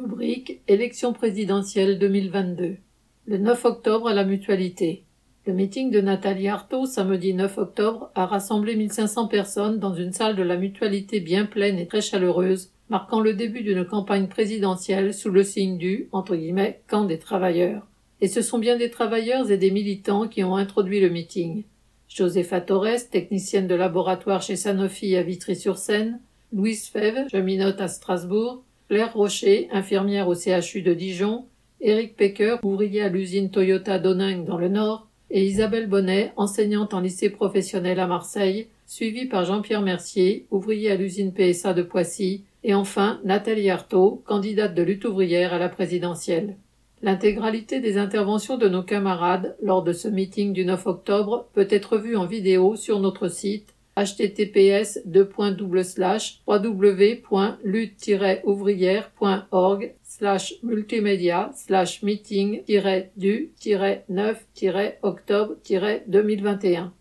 Rubrique Élection présidentielle 2022. Le 9 octobre à la Mutualité. Le meeting de Nathalie Arthaud, samedi 9 octobre, a rassemblé 1500 personnes dans une salle de la Mutualité bien pleine et très chaleureuse, marquant le début d'une campagne présidentielle sous le signe du, camp des travailleurs. Et ce sont bien des travailleurs et des militants qui ont introduit le meeting. Josepha Torres, technicienne de laboratoire chez Sanofi à Vitry-sur-Seine, Louise Fève, cheminote à Strasbourg, Claire Rocher, infirmière au CHU de Dijon, Éric Pecker, ouvrier à l'usine Toyota d'Oningue dans le Nord, et Isabelle Bonnet, enseignante en lycée professionnel à Marseille, suivie par Jean-Pierre Mercier, ouvrier à l'usine PSA de Poissy, et enfin Nathalie Artaud, candidate de lutte ouvrière à la présidentielle. L'intégralité des interventions de nos camarades lors de ce meeting du 9 octobre peut être vue en vidéo sur notre site https www.lutte-ouvrière.org slash multimédia slash meeting du 9 octobre 2021